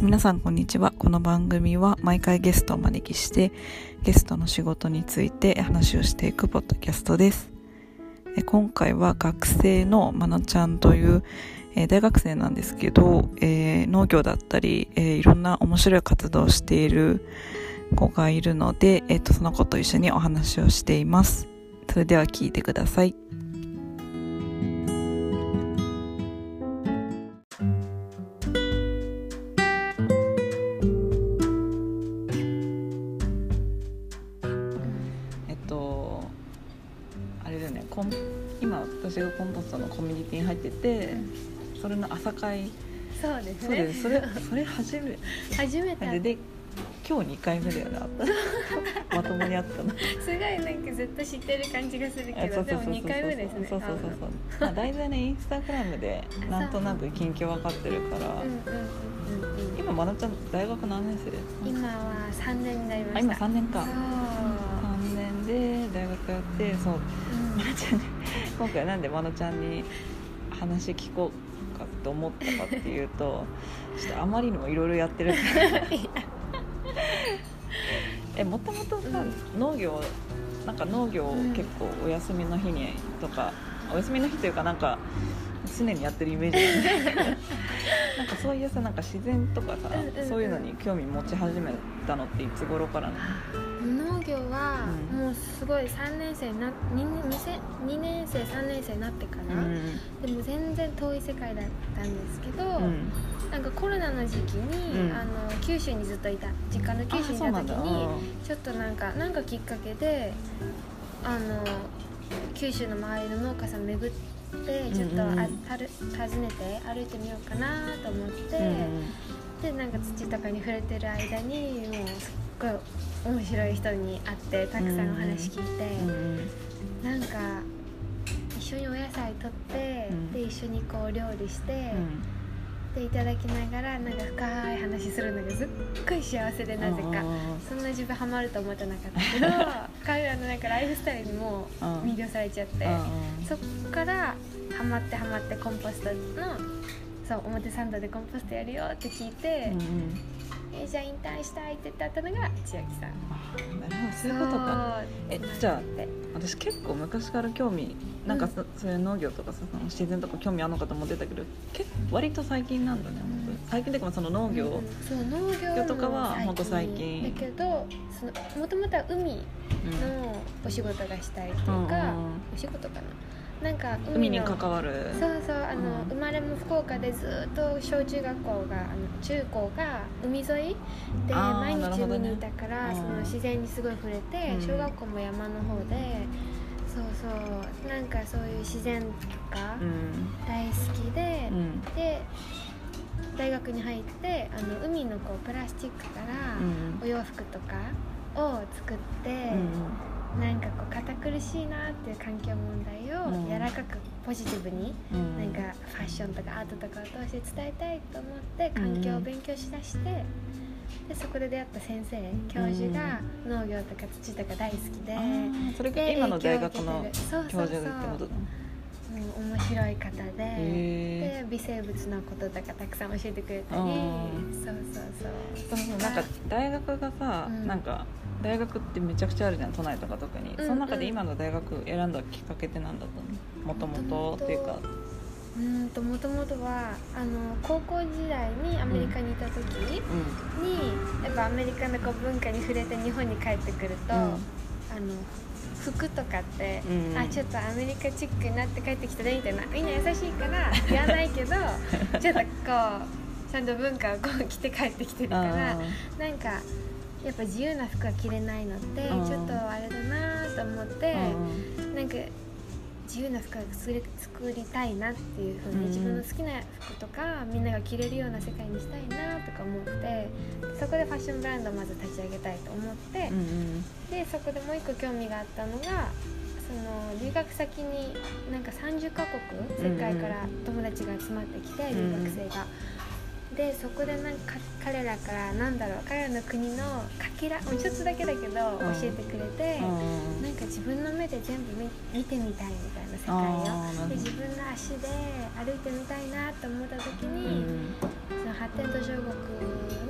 皆さんこんにちは。この番組は毎回ゲストをお招きしてゲストの仕事について話をしていくポッドキャストです。今回は学生のまなちゃんというえ大学生なんですけど、え農業だったり、えいろんな面白い活動をしている子がいるので、えっとその子と一緒にお話をしています。それでは聞いてください。初め初めて。でで今日2回目だよね会ったまともに会ったのすごいなんかずっと知ってる感じがするけどでも2回目ですね。そうそうそうそう。まあ大体ねインスタグラムでなんとなく近況分かってるから、今まなちゃん大学何年生？今は3年になりました。あ今3年か。そう。3年で大学やってそう。うん。まなちゃんに今回なんでまなちゃんに話聞こうかって思ったかっていうとちょっとあまりにもいろいろやってるから。えもともとさ農業なんか農業を結構お休みの日にとかお休みの日というかなんか常にやってるイメージなんかそういうさなんか自然とかさ、うんうんうん。そういうのに興味持ち始めたのっていつ頃からなの？農業はうんもうすごい3年生な 2, 2, 年生3年生になってから、でも全然遠い世界だったんですけど、うん。なんかコロナの時期に、うん。あの九州にずっといた実家の九州にいた時にちょっとなんかなんかきっかけであの九州の周りの農家さん巡ってちょっとあ、うんうん。うんたる訪ねて歩いてみようかなと思って、うんでなんか土とかに触れてる間にもうすっごい面白い人に会ってたくさんお話聞いて、うん。なんか一緒にお野菜取って、うん。で一緒にこう料理して。うんでいただきながらなんか深い話するのがすっごい幸せでなぜかあそんな自分ハマると思ってなかったけど 彼らのなんかライフスタイルにも魅了されちゃってーそっからハマってハマってコンポストのそう表参道でコンポストやるよって聞いてうんうんえじゃあ引退したいって言ってあったのが千秋さん。あなるほどそういうことか。えじゃあ私結構昔から興味なんかそ,、そういう農業とかさその自然とか興味あるのかと思ってたけど結構割と最近なんだね本当に最近でもその農業、うんそう農業とかはもほんと最近。だけどそのもともとは海うんのお仕事がしたいっていうか、うんうん。お仕事かななんか海にの関わる。そうそうあの、うん。生まれも福岡でずっと小中学校があの中高が海沿いで毎日海にいたから、うんその自然にすごい触れて、うん。小学校も山の方でそうそうなんかそういう自然とかうん。大好きで、うん。で大学に入ってあの海のこうプラスチックからうん。お洋服とかを作って、なんかこう堅苦しいなっていう環境問題うん。を柔らかくポジティブに、うん。なんかファッションとかアートとかを通して伝えたいと思って環境を勉強しだして、でそこで出会った先生教授が農業とか土とか大好きで、それがで今の大学の教そうそう授ってことだもう面白い方で。へで微生物のこととかたくさん教えてくれたり。そうそうそう。そうなんか大学がさ、うん。なんか大学ってめちゃくちゃあるじゃん都内とか特に、うんその中で今の大学選んだきっかけって何だったのもともとっていうか。うーんともともとはあの高校時代にアメリカにいた時に、うやっぱアメリカのこう文化に触れて日本に帰ってくると、うん。あの服とかって、うん。あちょっとアメリカチックになって帰ってきたねみたいな。みんな優しいから言わないけど ちょっとこうちゃんと文化をこう着て帰ってきてるからあなんかやっぱ自由な服が着れないのってうん。ちょっとあれだなと思って、ーなんか自由な服が作り作りたいなっていう風に、うん自分の好きな服とかみんなが着れるような世界にしたいなとか思ってそこでファッションブランドをまず立ち上げたいと思って、うんうん。でそこでもう一個興味があったのがその留学先になんか30カ国世界から友達が集まってきて、うん。留学生が。でそこでなんか彼らからなんだろう彼らの国のかけらもうちょっとだけだけど教えてくれて、うん。なんか自分の目で全部見見てみたいみたいな世界をで自分の足で歩いてみたいなと思った時うに、ん。その発展途上国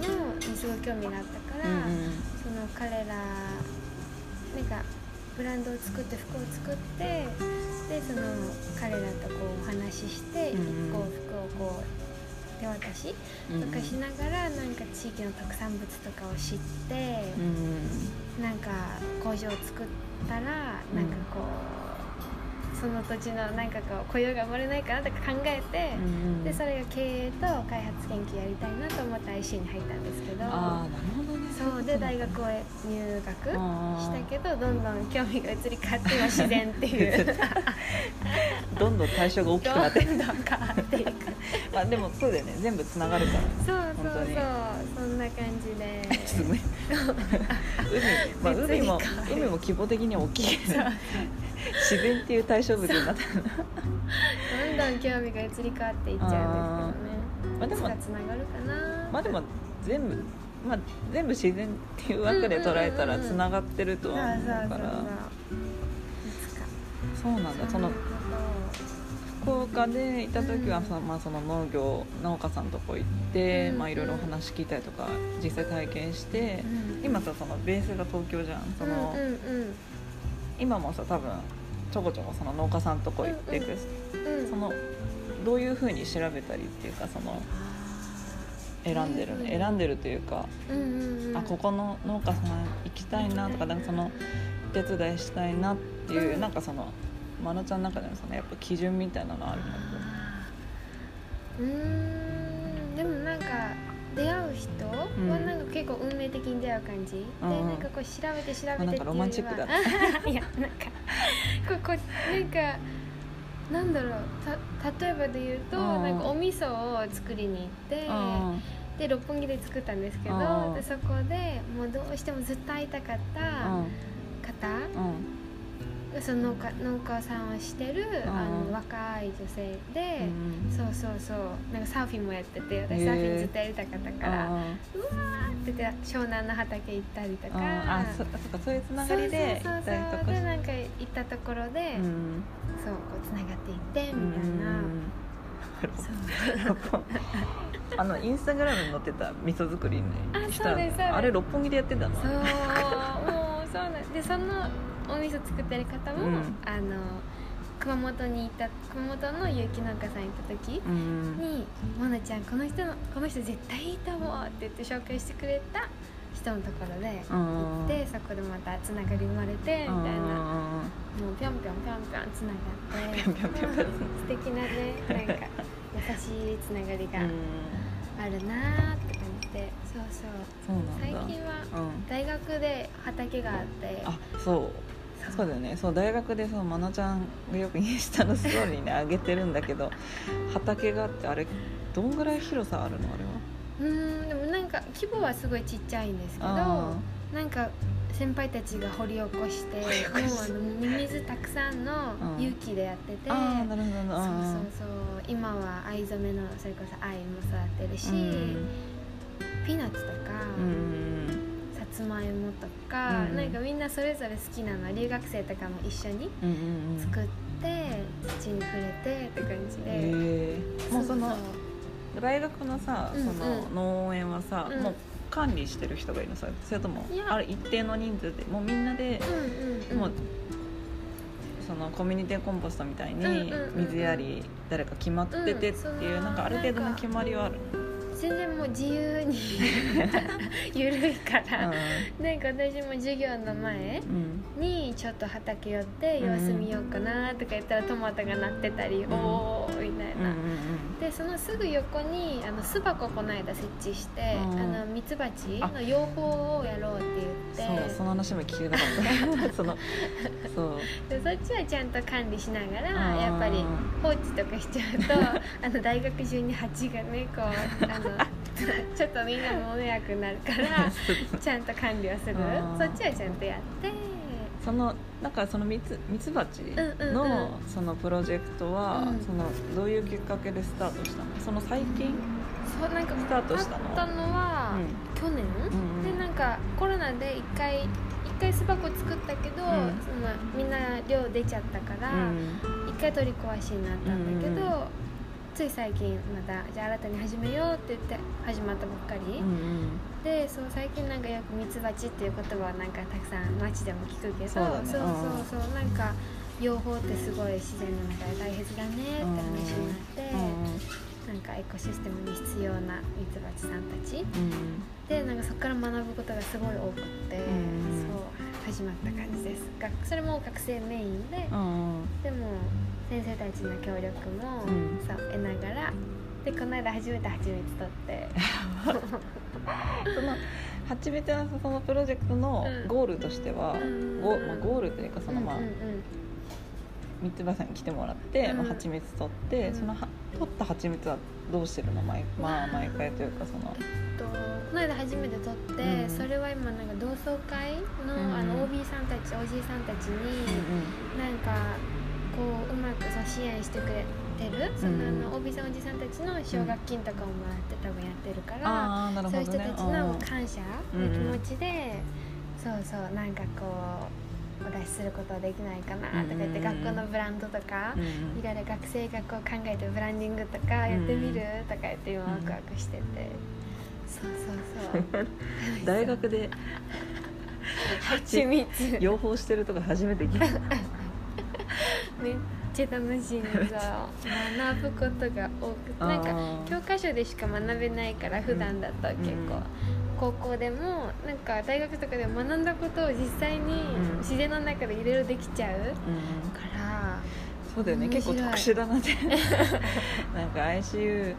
のにすごい興味があったから、うんその彼らなんかブランドを作って服を作ってでその彼らとこうお話しして、うん。こう服をこう手渡しうん。とかしながら、なんか地域の特産物とかを知ってう、んなんか工場を作ったらなんかこう、その土地のなんかこう雇用が生まれないかなとか考えて、うんでそれが経営と開発研究やりたいなと思って IC に入ったんですけど。ああなるほど。ねそうで大学を入学したけどどんどん興味が移り変わって今自然っていう。どんどん対象が大きくなってどんどん変わっていく。まあでもそうだよね。全部つながるから。そうそうそう。そんな感じで。すごい 海、まあ、海も海も規模的には大きい。自然っていう対象物になってるどんどん興味が移り変わっていっちゃうんですけどね。まあでもつながるかな。まあでも全部まあ全部自然っていう枠で捉えたらつながってるとは思うから。そうなんだ。その福岡でいた時は、うんそのまあ、その農業農家さんのとこ行って、うんまあ、いろいろお話聞いたりとか実際体験して今さそのベースが東京じゃん。その、今もさ多分ちょこちょこその農家さんのとこ行っていく、そのどういうふうに調べたりっていうかその選んでるうん。ね選んでるというか、うんうんうん。あここの農家さん行きたいなとかなんかその手伝いしたいなっていう、うん。なんかそのまなちゃんの中でもそのやっぱ基準みたいなのあるの？うーん。でもなんか出会う人はなんか結構運命的に出会う感じ、でうん。なんかこう調べて調べてっていうよりはなんかロマンチックだね いやなんかこうこうなんかなんだろうた例えばで言うと、うん。なんかお味噌を作りに行って、うん。で六本木で作ったんですけど、うん。でそこでもうどうしてもずっと会いたかったうん。方、うんその農家農家さんをしてる、うんあの若い女性で、うん。そうそうそう。なんかサーフィンもやっててへ私ー。サーフィンずっとやりたかったから、うわーってて湘南の畑行ったりとか、うんあそそっかそういうつながりでそうそうそうでなんか行ったところで、うん。そうこうつながっていってうんみたいな、そう。あのインスタグラムに載ってた味噌作りねあしたあれ六本木でやってたの？そうもうそうなんでそのお味噌作ってる方も、うん。あの熊本に行った熊本の有機農家さん行った時うん。に「モナちゃんこの人のこの人絶対いいと思う」って言って紹介してくれた人のところでうん。行ってそこでまたつながり生まれてみたいな。もうぴょんぴょんぴょんぴょんつながって素敵なねなんか優しいつながりがうん。あるなーって感じで。そうそう。最近はうん。大学で畑があってあそうそうだよね。そう大学でそうまなちゃんがよくインスタのストーリーに上げてるんだけど畑があってあれどんぐらい広さあるのあれは？うーんでもなんか規模はすごいちっちゃいんですけどあなんか先輩たちが掘り起こしてもうあのミミズたくさんのうん。有機でやってて、ああなるほどそうなそうそう今は藍染めのそれこそ藍も育ってるし、うんピーナッツとか、うんさつまいもとか、うんなんかみんなそれぞれ好きなの留学生とかも一緒にうんうんうん作って土に触れてって感じで、へえもうそのう大学のさうんその農園はさ、うん。もう管理してる人がいるの？さそれともある一定の人数でもうみんなで、うんうんうん。もうそのコミュニティコンポストみたいにうんうんうんうん。水やり誰か決まっててっていう、うなんかある程度の決まりはある全然もう自由に ゆるいから、のなんか私も授業の前うん。にちょっと畑寄って様子見ようかなとか言ったらトマトがなってたり、ん。おおみたいうんうんな、でそのすぐ横にあの巣箱この間設置して、うん。あのミツバチの養蜂をやろうって言って。そうその話も聞きたかった。そのそう。でそっちはちゃんと管理しながらうん。やっぱり放置とかしちゃうとあの大学中に蜂がねこうあの ちょっとみんなも迷惑になるから ちゃんと管理をするうんそっちはちゃんとやって。そのなんかそのミツミツバチうんうんのうん。そのプロジェクトは、うん。そのどういうきっかけでスタートしたの？その最近、そうなんかスタートしたの？あったのは、去年、うんうん。でなんかコロナで一回一回巣箱作ったけど、ん。そのみんな量出ちゃったからうん。一、回取り壊しになったんだけど、うんうんつい最近またじゃあ新たに始めようって言って始まったばっかり、うんでそう最近なんかよくミツバチっていう言葉はなんかたくさん街でも聞くけどそうだね。そうそうそうなんか養蜂ってすごい自然の中で大切だねって話になって、なんかエコシステムに必要なミツバチさんたち。うんでなんかそこから学ぶことがすごい多くって、うんそう始まった感じです。がそれも学生メインで、うんうん。でも先生たちの協力も、うん。そう得ながらでこの間初めて蜂蜜取って。その初めてのそのプロジェクトのうん。ゴールとしては、うん。ゴまあ、ゴールというかそのまあ、うんうんうん。三つ葉さんに来てもらって、うん。まあ、蜂蜜取って、うん。そのは取った蜂蜜はどうしてるの？毎,、まあ、毎回というかそのとこの間初めて撮って、うん。それは今なんか同窓会の,、うん。あの OB さんたちおじいさんたちに、なんかこううまくそう支援してくれてる、そのあの OB さんおじさんたちの奨学金とかをもらって多分やってるから、ああなるほどね。そういう人たちの感謝の気持ちで、うそうそうなんかこうお出しすることはできないかなとか言って、うん学校のブランドとか、うんいろいろ学生がこう考えてるブランディングとかやってみる、とか言って今ワクワクしてて、そうそうそう。大学で 蜂蜜。養蜂してるとか初めて聞いためっちゃ楽しいんですよ学ぶことが多くてなんか教科書でしか学べないから普段だと結構、うん高校でもなんか大学とかでも学んだことを実際にん。自然の中でいろいろできちゃううん。から、そうだよね。結構特殊だなって。なんか ICU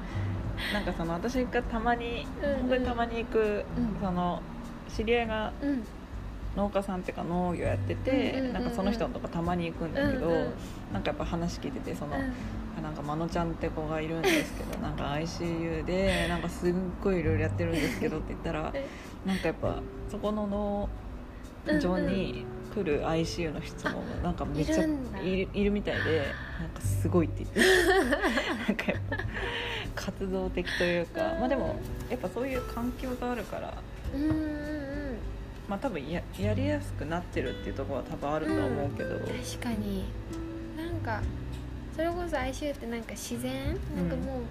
なんかその私がたまに、うんうん。本当にたまに行く、うん。その知り合いがうん農家さんっていうか農業やってて、なんかその人のとこたまに行くんだけど、うんうん。なんかやっぱ話聞いててその、なんかまのちゃんって子がいるんですけど なんか ICU でなんかすっごいいろいろやってるんですけどって言ったら え。なんかやっぱそこの農場に来る ICU の人もなんかめっちゃいるいるみたいでなんかすごいって言って。なんかやっぱ活動的というかまあでもやっぱそういう環境があるからまあ多分ややりやすくなってるっていうところは多分あるとは思うけど、確かに。なんかそれこそ ICU ってなんか自然？なんかもう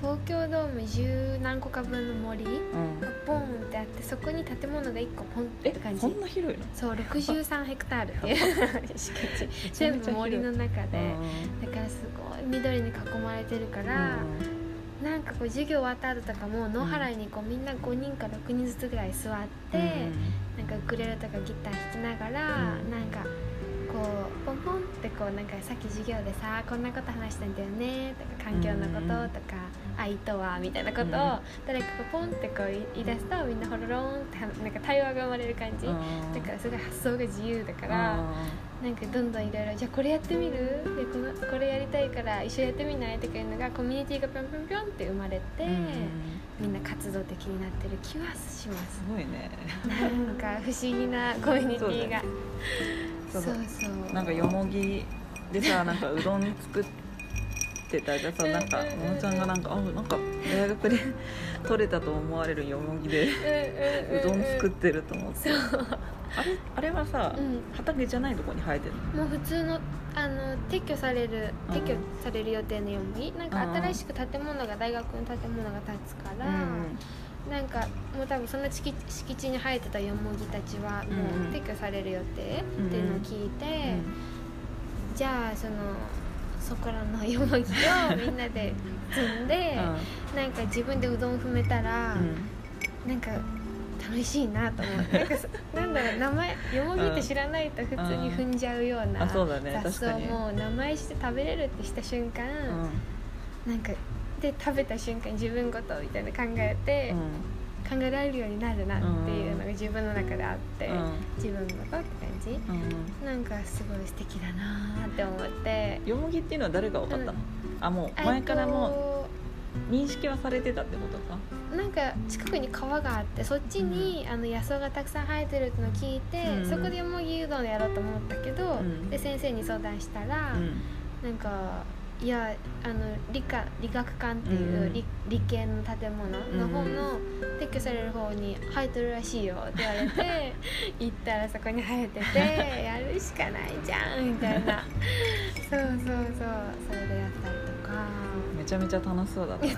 東京ドーム十何個か分の森がうん、ボンってあってそこに建物が1個ポンってえ感じ。そんな広いの？そう63ヘクタールっていう 敷地。全部森の中で。だからすごい緑に囲まれてるから、なんかこう授業終わった後とかも野原にこうみんな5人か6人ずつぐらい座って、なんかウクレレとかギター弾きながら、うん。なんかこうポンポンってこうなんかさっき授業でさこんなこと話したんだよねとか環境のこととか、愛とはみたいなことをうん。誰かがポンってこう言い出すとみんなホロロンってなんか対話が生まれる感じ、だからすごい発想が自由だから。なんかどんどんいろいろじゃあこれやってみる？でこのこれやりたいから一緒にやってみない？とかいうのがコミュニティがぴょんぴょんぴょんって生まれて、みんな活動的になってる気はします。すごいね。なんか不思議なコミュニティが。そうだそうそう。なんかよもぎでさなんかうどん作ってたじゃさなんかうんうんうん。ももちゃんがなんかあなんか大学で取れたと思われるよもぎでうどん作ってると思って。あれあれはさ、うん。畑じゃないとこに生えてるの？もう普通のあの撤去されるうん。撤去される予定のようになんかうん新しく建物が大学の建物が建つから、なんかもう多分その敷地敷地に生えてたヨモギたちはもう撤去される予定っていうのを聞いて、じゃあそのそこらのヨモギをみんなで積んで、なんか自分でうどん踏めたら、なんか楽しいなと思って。なんだろう名前よもぎって知らないと普通に踏んじゃうような雑草も名前して食べれるってした瞬間、なんかで食べた瞬間自分ごとみたいな考えて、考えられるようになるなっていうのが自分の中であって、自分ごとって感じ？なんかすごい素敵だなって思って。よもぎっていうのは誰が分かったの、うん。あもう前からもも認識はされてたってことか？なんか近くに川があってそっちに、あの野草がたくさん生えてるってのを聞いて、うん。そこでもぎうどんやろうと思ったけど、うん。で先生に相談したら、うん。なんかいやあの理科理学館っていう、うん。理理系の建物の方の、撤去される方に生えてるらしいよって言われて 行ったらそこに生えてて やるしかないじゃんみたいな。そうそうそう。それでやったりとか。めちゃめちゃ楽しそうだった。な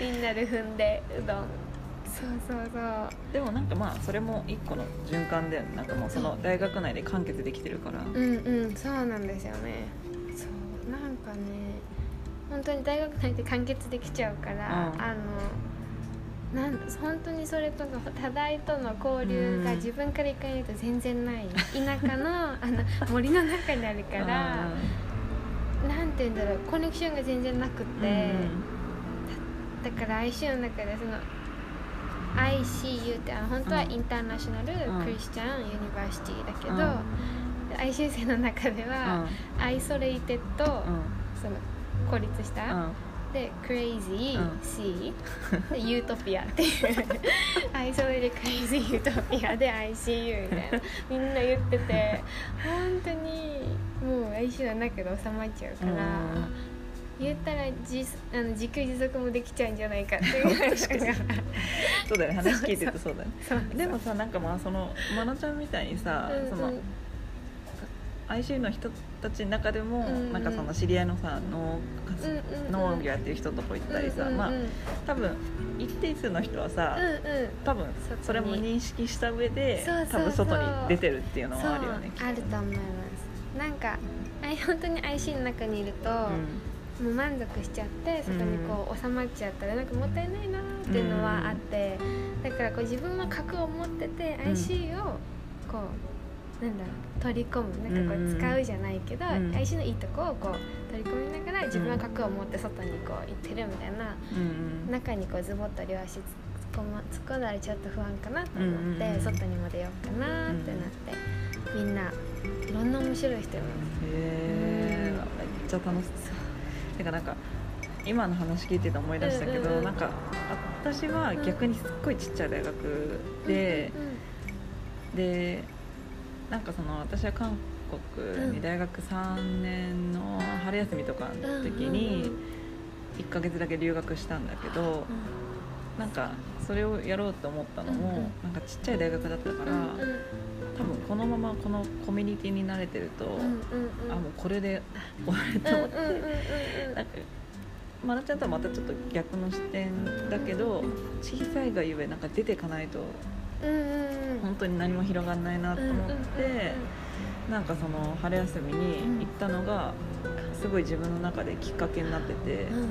みんなで踏んでうどん。そうそうそう。でもなんかまあそれも一個の循環でなんかもうその大学内で完結できてるから。うんうんそうなんですよねなんかね本当に大学内で完結できちゃうから、うん。あのなん本当にそれとの多大との交流がうん。自分から行かないと全然ない。田舎のあの森の中にあるからなんて言うんだろうコネクションが全然なくって、だから ICU の中でその ICU ってあの本当は International うん。 Christian University だけど、うん。ICU 生の中でうん。は、 isolated、うんその孤立した、うん。で crazy、うん。C で utopia っていう。アイソレで crazy utopia で ICU みたいな。みんな言ってて本当にもう ICU の中で収まっちゃうから、言ったら自あの自給自足もできちゃうんじゃないかっていう。確かに。そうだね。話聞いてるとそうだね。でもさなんかまあそのまなちゃんみたいにさ、うんうん。その ICU の人たちの中でも、うんうんなんかその知り合いのさ農うんうんうん農業やってる人とこ行ったりさ、うんうんうんまあ多分一定数の人はさ、うんうん。多分それも認識した上で多分外に出てるっていうのそうはあるよねきっとあると思います。なんか本当に IC の中にいると、もう満足しちゃってそこにこう収まっちゃったらなんかもったいないなっていうのはあって、だからこう自分は核を持っててうん IC をこうなんだろう取り込む。なんかこうんう使うじゃないけど、うん。IC のいいとこをこう取り込みながら自分は核を持って外にこう行ってるみたいなうんうん。中にこうズボッと両足突っ込ま突っ込んだらちょっと不安かなと思って、うんうんうん。外にも出ようかなってなって、みんないろんな面白い人います。へえめっちゃ楽しそう。てかなんか今の話聞いてて思い出したけど、うんうんうん。なんか私は逆にすっごいちっちゃい大学で、でなんかその私は韓国に大学3年の春休みとかの時に1ヶ月だけ留学したんだけどなんかそれをやろうと思ったのもなんかちっちゃい大学だったから多分このままこのコミュニティに慣れてるとあもうこれで終わると思って。なんかまなちゃんとはまたちょっと逆の視点だけど小さいがゆえなんか出ていかないと本当に何も広がんないなと思ってなんかその春休みに行ったのがすごい自分の中できっかけになっててうんうんうん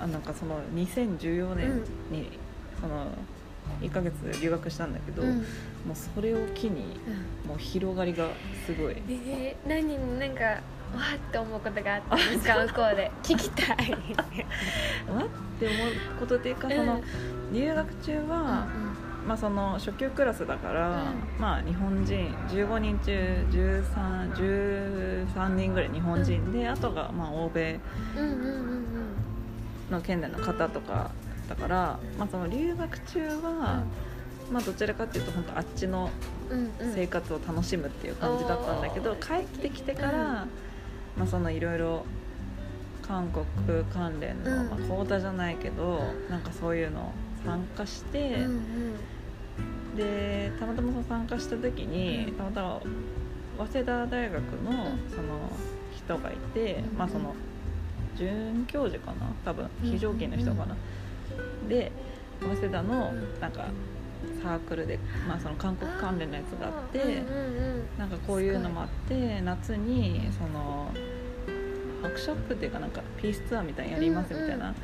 あなんかその2014年にその1ヶ月留学したんだけどうん。もうそれを機にもう広がりがすごい。えー、何になんかわーって思うことがあったんですか向こうで。聞きたい。わって思うことっていうかうん。その留学中は、まあ、その初級クラスだから、うん。まあ日本人15人中 13, 13人ぐらい日本人で、あとがまあ欧米うんうんうんうんの県内の方とかだから、まあ、その留学中は、まあ、どちらかっていうと本当あっちのうんうん。生活を楽しむっていう感じだったんだけど、うん帰ってきてから、うん。まあ、そのいろいろ韓国関連の、うん。まあ、講座じゃないけどなんかそういうの参加して、うんうんでたまたまその参加した時に、うん。たまたま早稲田大学のその人がいて、うん。まあその准教授かな？多分うん。非常勤の人かな、で早稲田のうん。なんかサークルで、まあ、その韓国関連のやつがあって、なんかこういうのもあって夏にそのワークショップっていうかなんかピースツアーみたいにやりますみたいな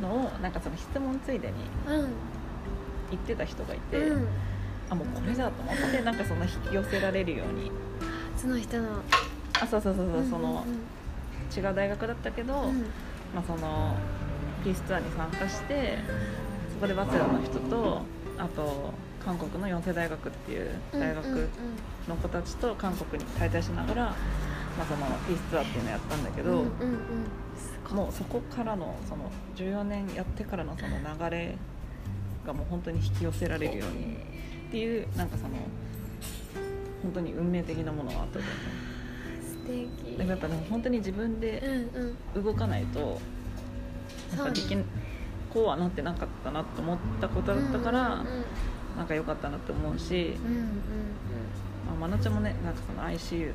のをなんかその質問ついでにうん言ってた人がいて、うん。あもうこれだと思ってなんかその引き寄せられるように。その人の。あそうそうそうそう、そのうん違う大学だったけど、うん。うんまあ、そのピースツアーに参加してそこで早稲田の人とあと韓国の四世大学っていう大学の子たちと韓国に滞在しながら、まあ、そのピースツアーっていうのをやったんだけど、うんうんうん。もうそこからのその14年やってからのその流れがもう本当に引き寄せられるようにっていうなんかその本当に運命的なものがあったと思う。素敵。でもやっぱでも本当に自分でうんうん。動かないとなんかできんこうはなってなかったなと思ったことだったから、うんなんか良かったなって思うし、うんうん。うんまあ、まなちゃんもねなんかその ICU っ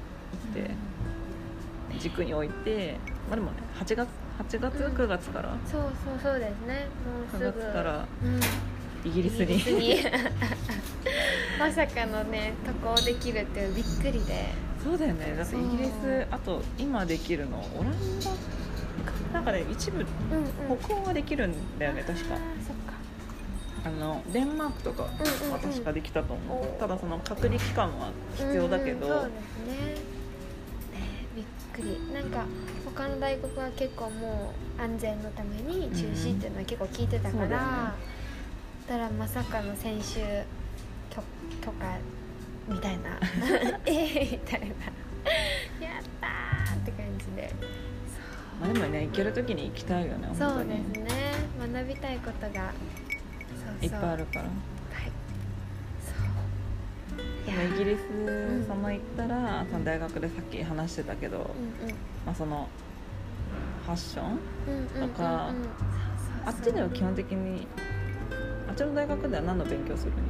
て軸に置いて、まあ、でもね8月8月うん。9月からそうそうそうですね。もうすぐ。9月からうんイギリスに。まさかのね渡航できるっていうびっくりで。そうだよね。だってイギリスあと今できるのオランダなんかね一部うんうん。北欧はできるんだよね確か。あーそっか。あのデンマークとかはうんうんうん。確かできたと思う、おー。ただその隔離期間は必要だけど、うんうんそうですねねびっくり。なんか他の大学は結構もう安全のために中止っていうのは結構聞いてたから、そうだよねだからまさかの先週許許可みたいな。えーみたいな。やったーって感じで。まあ、でもね行ける時に行きたいよねそう本当に。ですね。学びたいことが。そうそう。いっぱいあるから。はい。そう。いやでもイギリん。スその行ったらその大学でさっき話してたけど、うんうん。まあ、そのファッションうんうんうんとかあっちでは基本的にちの大学では何の勉強するん向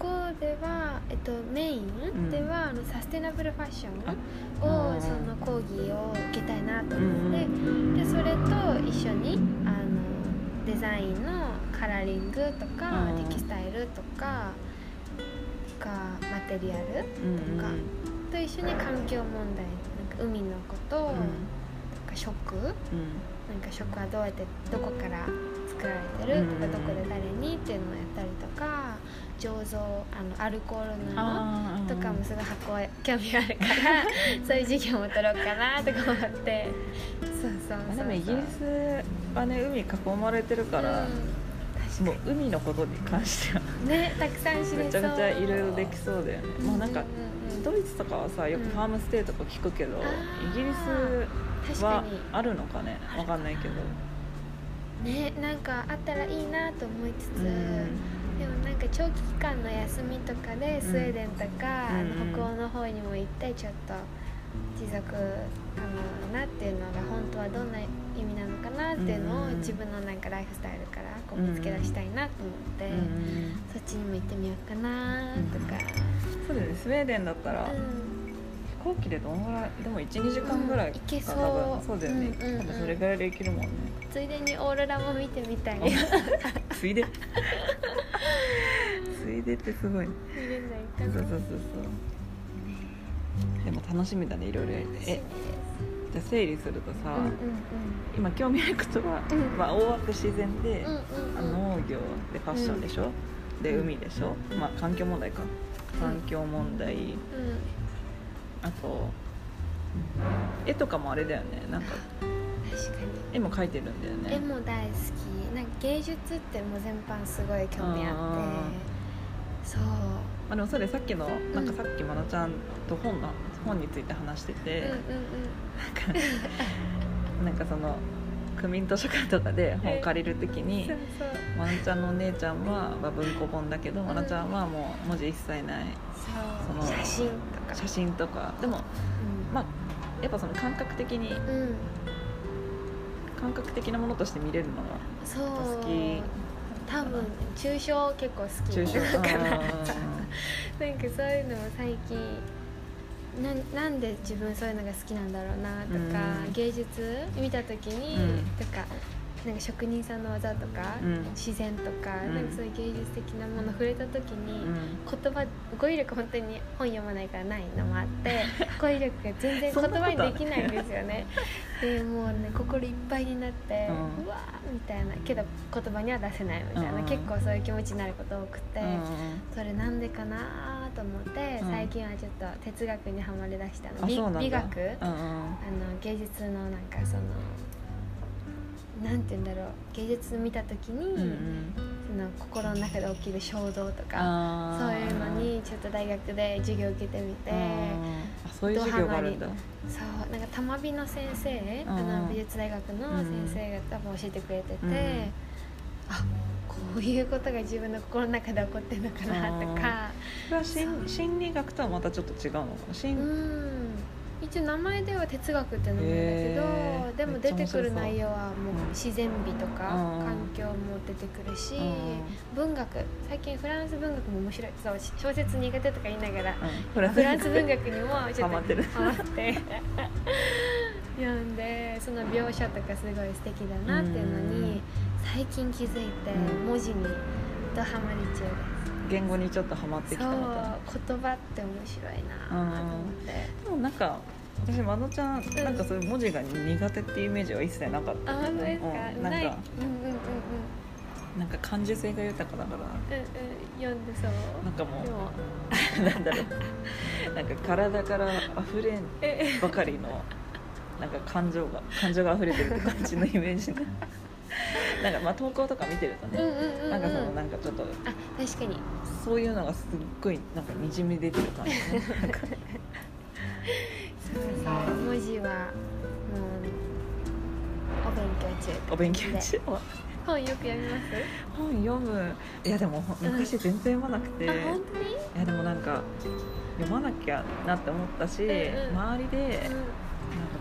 こうでは、えっと、メイんンでは、あのサステナブルファッションあをうんその講義を受けたいなと思って、うんでそれと一緒にあのデザインのカラーリングとか、うん。テキスタイルとかかマテリアルとかと一緒に環境問題なんか海のこととか食。なんか食はどうやってどこから作られてるとか、うんどこで誰にっていうのをやったりとか醸造あのアルコール布あーとかもすごい発酵興味あるから そういう授業も取ろうかなとか思って。そうそうそうまあ、でもイギリスはね海囲まれてるから、うん。もう海のことに関してはねたくさん知れめちゃめちゃいろいろできそうだよね、もうなんかうんうん。うんドイツとかはさよくうん。ファームステイとか聞くけど、あー。イギリスはあるのかね？わかんないけどねなんかあったらいいなと思いつつ、うん。でもなんか長期期間の休みとかでスウェーデンとか、うんあの北欧の方にも行ってちょっと持続可能だなっていうのが本当はどんな意味なのかなっていうのをうん。自分のなんかライフスタイルからこう見つけ出したいなと思って、うん。そっちにも行ってみようかなとか、そうだよね。スウェーデンだったら、行機でどんぐらいでも12時間ぐらいか、うん行けそう。そうだよね、うんうんうん。多分それぐらいで行けるもんね。ついでにオーロラも見てみたい。あついで。ついでってすごいね。見れないかな。そうそうそうそう。でも楽しみだねいろいろ。やりてえじゃあ整理するとさ、うんうん今興味あることは、うん。まあ、大枠自然で、うんうんあうん。うん農業でファッションでしょ、で海でしょ、まあ環境問題か。環境問題、うんあと絵とかもあれだよね。なんか確かに。絵も描いてるんだよね。絵も大好き。なんか芸術ってもう全般すごい興味あって。そう。まあ、でもそれさっきのなんかさっきまなちゃんと本の本について話してて、うんうん なんかその区民図書館とかで本借りるときうんにそうそう。まなちゃんのお姉ちゃんは、まあ、文庫本だけどん。まなちゃんはもう文字一切ない。その写真写真とか。でもまあやっぱその感覚的に感覚的なものとして見れるのがそう。好き。多分抽象結構好き。抽象。だからうんなんかそういうのも最近なんなんで自分そういうのが好きなんだろうなとか、うん。芸術見た時に、うん。とかなんか職人さんの技とか、うん。自然とか,、うん。なんかそういう芸術的なもの触れた時に、うん。言葉語彙力本当に本読まないからないのもあって 語彙力が全然言葉にできないんですよね。でもうね心いっぱいになって、ううんわーみたいなけど言葉には出せないみたいな、うん。結構そういう気持ちになること多くて、うんそれなんでかなと思って、うん。最近はちょっと哲学にはまりだしたの。美美学、あの芸術のなんかそのなんて言うんだろう芸術見た時に、うんうん。の心の中で起きる衝動とかあそういうのにちょっと大学で授業受けてみてあそういう授業があるんだ。そうなんか玉美の先生あの美術大学の先生が多分教えてくれてて、うん。あこういうことが自分の心の中で起こってるのかなとか。それは心心理学とはまたちょっと違うのかな？心うん一応名前では哲学って名前だけへどー。でも出てくる内容はもううん自然美とかうん。環境も出てくるしうん。文学。最近フランス文学も面白い。そう小説苦手とか言いながらフラフランス文学にもちょっとハマってる。ハマって。読んでその描写とかすごい素敵だなっていうのに最近気づいてうん。文字にドハマり中です。言語にちょっとハマってきたみたいな。言葉って面白いなと思って。でもなんか私まのちゃんなんかそういう文字が苦手っていうイメージは一切なかった。あ本当ですか、うんなんかうんうんうんうん。なんか感受性が豊かだから。うんうん読んでそう。なんかもう なんだろう。なんか体から溢れんえばかりのなんか感情が感情が溢れてるって感じのイメージな。なんかまあ投稿とか見てるとうんねうんうんうん。なんかそのなんかちょっとあ確かに。そういうのがすっごいなんかにじみ出てる感じね。なんかそうそう文字はもうお勉強中。お勉強中？本よく読みます？本読む。いやでもほ昔全然読まなくて、あ本当に？いやでもなんか読まなきゃなって思ったし、うんうん。周りでうん。なんか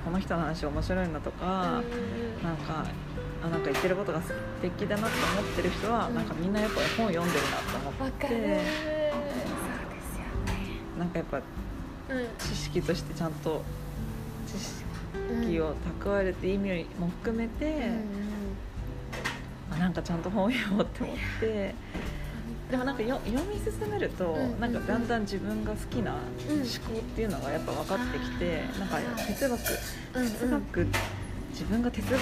この人の話面白いなとか、なんかあなんか言ってることが素敵だなと思ってる人は、うん。なんかみんなやっぱり本読んでるなと思って。わかる。そうですよなんかやっぱね知識としてちゃんと識を蓄えるって意味も含めて、うんうんなんかちゃんと本読もうって思ってでもなんかよ読み進めると、うんうんうんなんかだんだん自分が好きな思考っていうのがやっぱ分かってきて、あーなんか哲学うん哲学、自分が哲学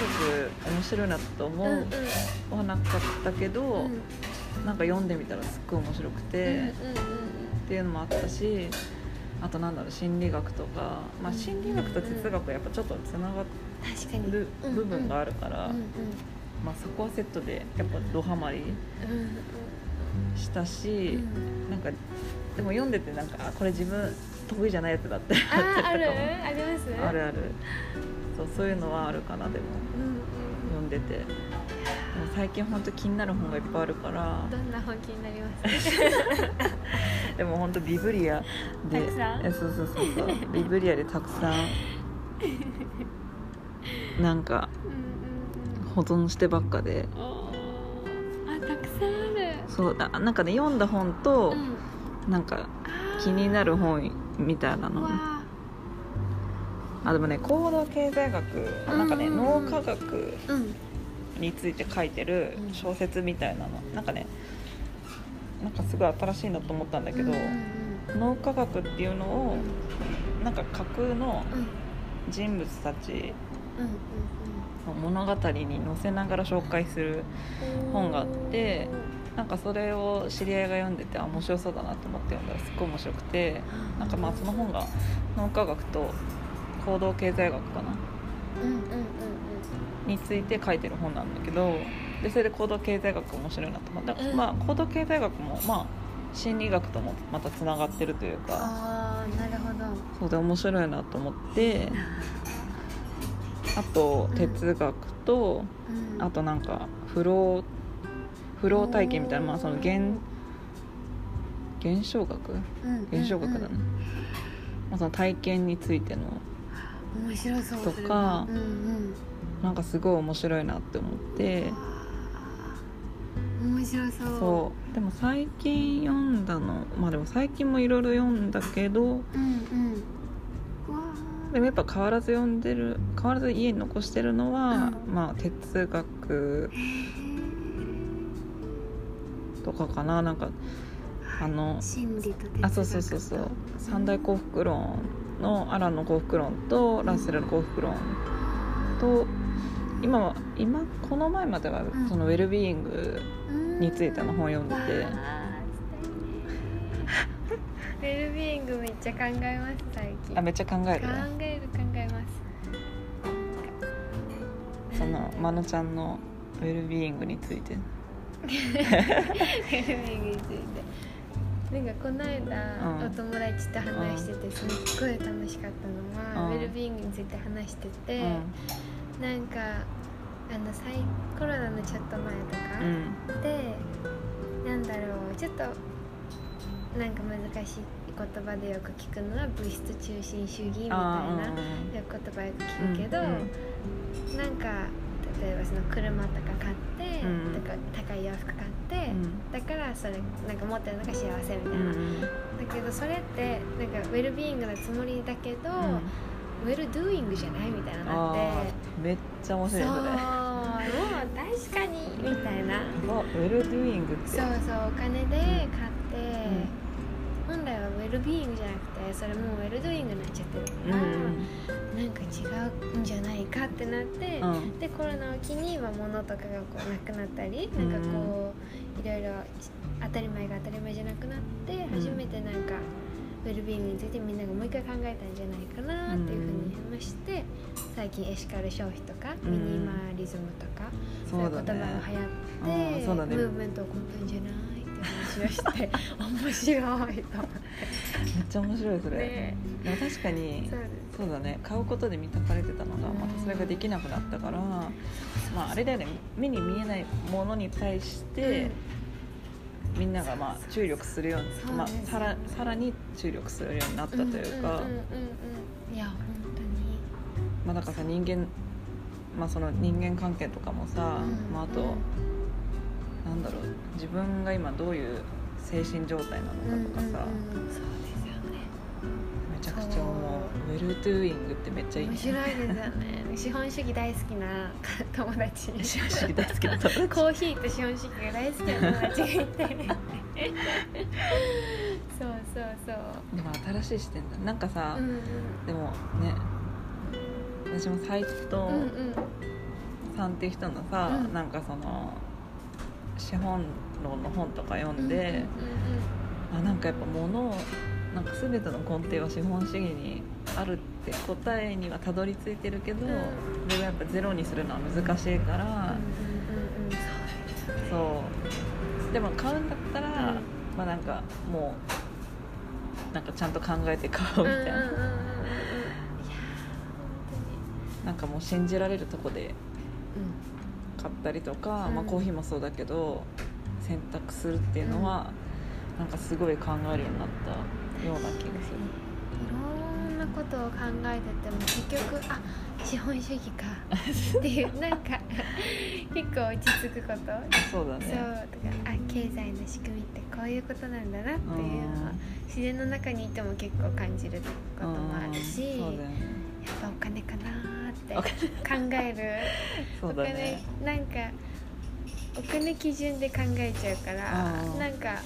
面白いなと思うんうんうはなかったけど、うんうんなんか読んでみたらすっごい面白くて、うんうんっていうのもあったしあとなんだろう心理学とか、まあ、心理学と哲学はやっぱちょっとつながる部分があるから、まあ、そこはセットでやっぱドハマりしたし、うん。なんかでも読んでてなんかあこれ自分得意じゃないやつだってあーある。ありますあるある。そうそういうのはあるかなでも。読んでて最近本当気になる本がいっぱいあるから。どんな本気になります？でも本当ビブリアで。たくさん？えそうそうそうそう。ビブリアでたくさん。なんかうんうんうん。保存してばっかで。おー。あたくさんある。そうだなんかね読んだ本と、うん。なんか気になる本みたいなの。わあでもね行動経済学なんかねうん脳科学ーうんについて書いてるうん。小説みたいなの。なんかねなんかすごい新しいなと思ったんだけど、脳科学っていうのをなんか架空の人物たちうんの物語に載せながら紹介するうん本があってなんかそれを知り合いが読んでてあ面白そうだなと思って読んだらすっごい面白くてなんかまあその本が脳科学と行動経済学かなについて書いてる本なんだけどでそれで行動経済学面白いなと思って、うん。まあ行動経済学もまあ心理学ともまたつながってるというか。ああなるほど。そうで面白いなと思って。あと哲学とうん。あとなんかフローフロー体験みたいなまあその現現象学？うん現象学だね、まあ、その体験についての。面白そうとかうんうんなんかすごい面白いなって思って。面白そう。そう。でも最近読んだのまあでも最近もいろいろ読んだけどうんうん。でもやっぱ変わらず読んでる変わらず家に残してるのは、うん。まあ哲学とかかな。なんかあのー心理と哲学あそうそうそうそう。三大幸福論のアランの幸福論とラッセルの幸福論と今は今この前まではうん。そのウェルビーイングについての本読んでて、ウェルビーイングめっちゃ考えます最近。あめっちゃ考える？考える考えます。そのまのちゃんのウェルビーイングについて。ウェルビーイングについて。なんかこの間、うん。お友達と話しててすっごい楽しかったのは、うん。ウェルビーイングについて話してて、うんなんかあの最コロナのちょっと前とか、うん。でなんだろうちょっとなんか難しい言葉でよく聞くのは物質中心主義みたいあな言葉よく聞くけど、うんなんか例えばその車とか買って、うん。とか高い洋服買って、うん。だからそれなんか持ってるのが幸せみたいな、うんうん。だけどそれってなんかウェルビーイングのつもりだけど、 well-doing じゃないみたいなのあがあって。ーめっちゃ面白いそうそれもう確かにみたいな。 well-doing って。そうそうお金で買って、本来はウェルビーイングじゃなくてそれもう well-doing になっちゃってるうん。から、なんか違うんじゃないかってなって、うん。うんでコロナを機には物とかがこうなくなったり、なんかこういろいろ当たり前が当たり前じゃなくなって初めてなんか、ウェルビーイングについてみんながもう一回考えたんじゃないかなっていうふうに思いまして、最近エシカル消費とか、うん。ミニマリズムとかそういう言葉が流行って、うんそうだね。ムーブメント起こったんじゃないって話をして 面白いと。思ってめっちゃ面白いそれ、ね。でも確かにそうだね。買うことで満たされてたのがうん。またそれができなくなったから、まああれだよね。目に見えないものに対して、みんながまあ注力するように、まあ、さらさらに注力するようになったというか、いや本当に。まあ、だからさ人間、まあ、その人間関係とかもさ、うんまあ、あと、なんだろう自分が今どういう精神状態なのかとかさ、そうですよね。めちゃくちゃ思う。ウェルトゥーイングってめっちゃいいね。面白いですよね資本主義大好きな友達。資本主義大好きな友達？コーヒーと資本主義が大好きな友達がいて。そうそうそう。でも新しい視点だ。なんかさ、うんうん。でもね私も斎藤うんうん。さんっていう人のさ、うん。なんかその資本論の本とか読んで、うんうん。あなんかやっぱ物をなんか全ての根底は資本主義にあるって答えにはたどり着いてるけど、うん。それがやっぱゼロにするのは難しいから、そう。でも買うんだったら、うん。まあなんかもうなんかちゃんと考えて買おうみたいな、なんかもう信じられるとこで本買ったりとか、うん。まあ、コーヒーもそうだけど選択するっていうのは、なんかすごい考えるようになったような気がする。ことを考えてても結局あ資本主義か。っていうなんか結構落ち着くこと。そうだそうねとかあ経済の仕組みってこういうことなんだなっていうのは自然の中にいても結構感じることもあるし、ね。やっぱお金かなーってお考える。そうだね。お金なんかお金基準で考えちゃうからうん。なんか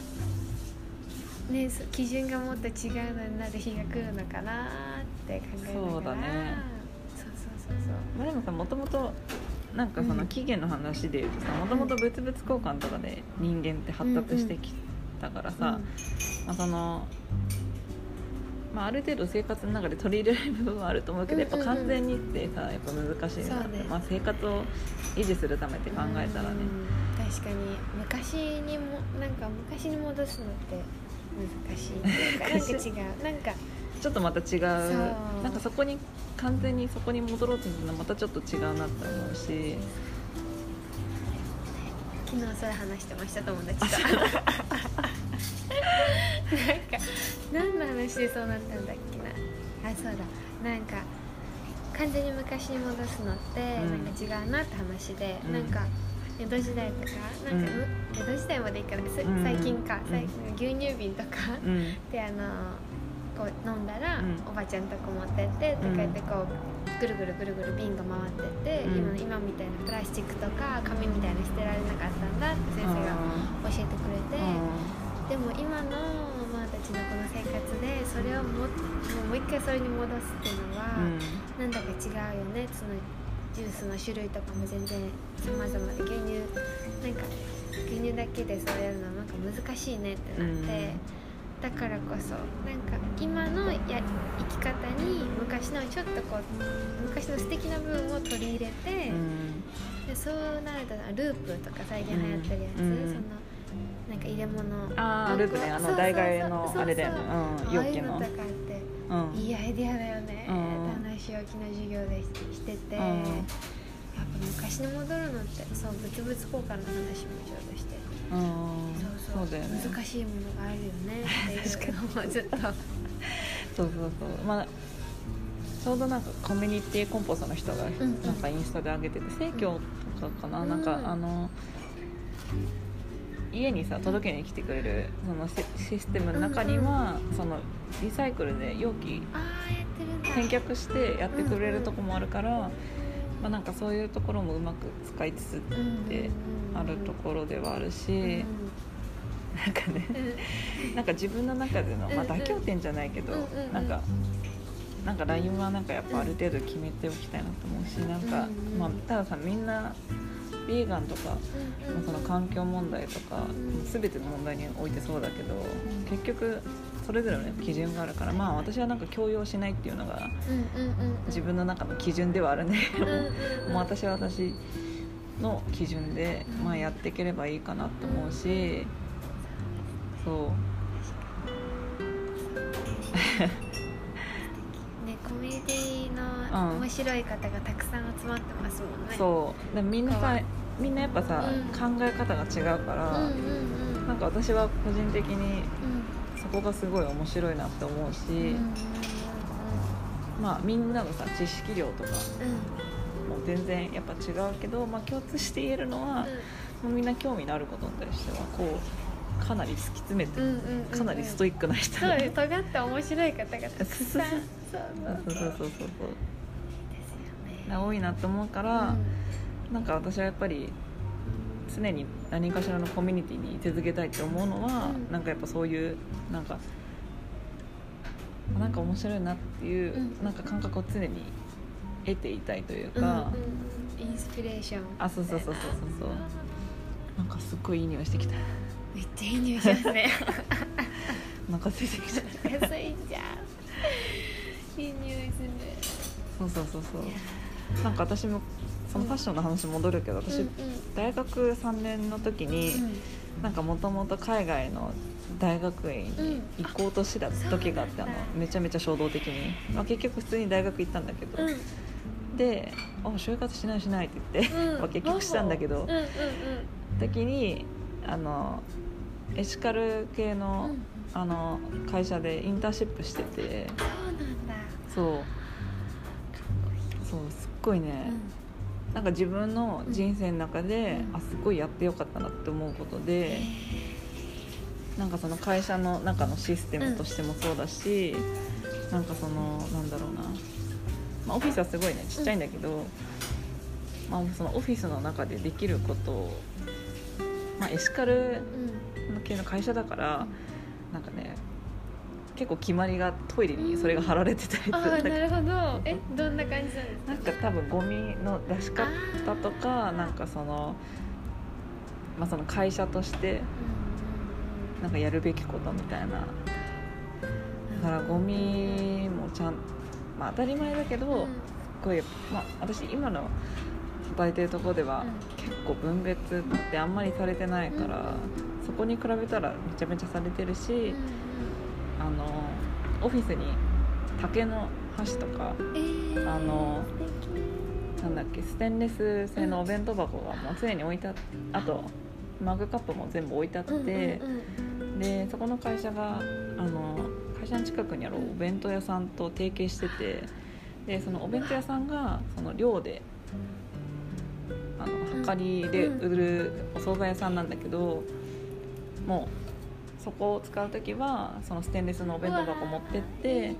ねそ基準がもっと違うのになる日が来るのかなーって考えながら。そうだね。そうそうそうそう。まあでもさもともとなんかその起源の話でいうとさもともと物々交換とかで人間って発達してきたからさ、まあ、その、まあ、ある程度生活の中で取り入れられる部分はあると思うけどやっぱ完全にってさやっぱ難しいなって、まあ、生活を維持するためって考えたらね。うん。確かに。昔にもなんか昔に戻すのって難しいっていうかなんか違う。なんかちょっとまた違う。う。なんかそこに完全にそこに戻ろうとするのはまたちょっと違うなって思うし。昨日それ話してました友達と。なんか何の話でそうなったんだっけな。あそうだ。なんか完全に昔に戻すのってうん。なんか違うなって話で、うん。なんか江戸時代とかなんか、うん。江戸時代までいいからすうん。最近か、うん。最近牛乳瓶とか、うん。であのこう飲んだら、うん。おばちゃんとこ持ってってでうんこうやってこうぐるぐるぐるぐる瓶が回ってって、うん。今今みたいなプラスチックとか紙みたいなの捨てられなかったんだって先生が教えてくれて、でも今のママたちのこの生活でそれをももうもう一回それに戻すっていうのは、うん。なんだか違うよね。そのジュースの種類とかも全然様々で牛乳なんか牛乳だけでそうやるのはなんか難しいねってなって、だからこそなんか今のや生き方に昔のちょっとこう昔の素敵な部分を取り入れて、うん。でそそうなるとループとか最近流行ってるやつ、うん。そのなんか入れ物。ああループねあの代替のあれだよね。うん容器の。ああいうのとかってうん。いいアイディアだよね、うん。話を昨日授業でしてて、うん。やっぱ昔に戻るのってそう物々交換の話もちょうどしてうんそうそうそうだよね。難しいものがあるよね。っていうのをずっと。そうそうそう。まあちょうどなんかコミュニティコンポストの人がんうん。なんかインスタで上げてて生協とかかな、うん。なんかあの家にさ届けに来てくれるそのシシステムの中には、そのリサイクルで容器返却してやってくれるとこもあるから、まあ、なんかそういうところもうまく使いつつってあるところではあるし、なんかねなんか自分の中での、まあ、妥協点じゃないけど、なんかなんか LINE はなんかやっぱある程度決めておきたいなと思うしなんか、まあ、たださみんなビーガンとか、まあその環境問題とか、ん全ての問題においてそうだけど、結局それぞれの基準があるからまあ私はなんか強要しないっていうのが自分の中の基準ではあるんだけども、もう私は私の基準で、まあ、やっていければいいかなと思うしそう。ねコミュニティのうん面白い方がたくさん集まってますもんね。そう。でみんなさは。いみんなやっぱさ、うん。考え方が違うから、うんうんうん。なんか私は個人的にうんそこがすごい面白いなって思うし、うん。うんまあみんなのさ知識量とかうん。も全然やっぱ違うけど、まあ、共通して言えるのは、もうみんな興味のあることに対してはこうかなり突き詰めて、うんうんうんうん。かなりストイックな人そうです尖って面白い方がたくさん。そうそうそう。そうそうそう多いなと思うから、なんか私はやっぱり常に何かしらのコミュニティに居続けたいって思うのは、うん。なんかやっぱそういうなんかなんか面白いなっていう、うん。なんか感覚を常に得ていたいといううんうんか、うん。インスピレーション。あそうそうそうそうそうそう。なんかすっごいいい匂いしてきた。めっちゃいい匂いしますね。お腹空いてきた。安いじゃん。いい匂いする。そうそうそうそう。なんか私もそのファッションの話戻るけど私、うん大学3年の時に、うん。なんかもともと海外の大学院に行こうとしてた時があって、うんあのめちゃめちゃ衝動的に、まあ、結局普通に大学行ったんだけど、うん。で「あ就活しないしない」って言って、うん。まあ結局したんだけど、時にあのエシカル系の,、うん。あの会社でインターンシップしてて。そうそう。すっごいね、なんか自分の人生の中で、うん。あすごいやってよかったなって思うことで。なんかその会社の中のシステムとしてもそうだし、なんかそのなんだろうな、まあ、オフィスはすごいねちっちゃいんだけど、まあ、そのオフィスの中でできることを、まあ、エシカルうん。系の会社だからなんかね結構決まりがトイレにそれが貼られてたりするんああだけど。なるほど。えどんな感じなんですか？なんか多分ゴミの出し方とかなんかその,、まあ、その会社としてなんかやるべきことみたいな。だからゴミもちゃん、まあ、当たり前だけど、うん。すっごい、まあ、私今の働いてるところでは、う結構分別ってあんまりされてないから、うん。そこに比べたらめちゃめちゃされてるし、あのオフィスに竹の箸とかえーあのなんだっけステンレス製のお弁当箱がもう常に置いてあってあとマグカップも全部置いてあって、うんうんうん。でそこの会社があの会社の近くにあるお弁当屋さんと提携しててでそのお弁当屋さんがその寮であの量りで売るお惣菜屋さんなんだけどもうそこを使う時はそのステンレスのお弁当箱持ってって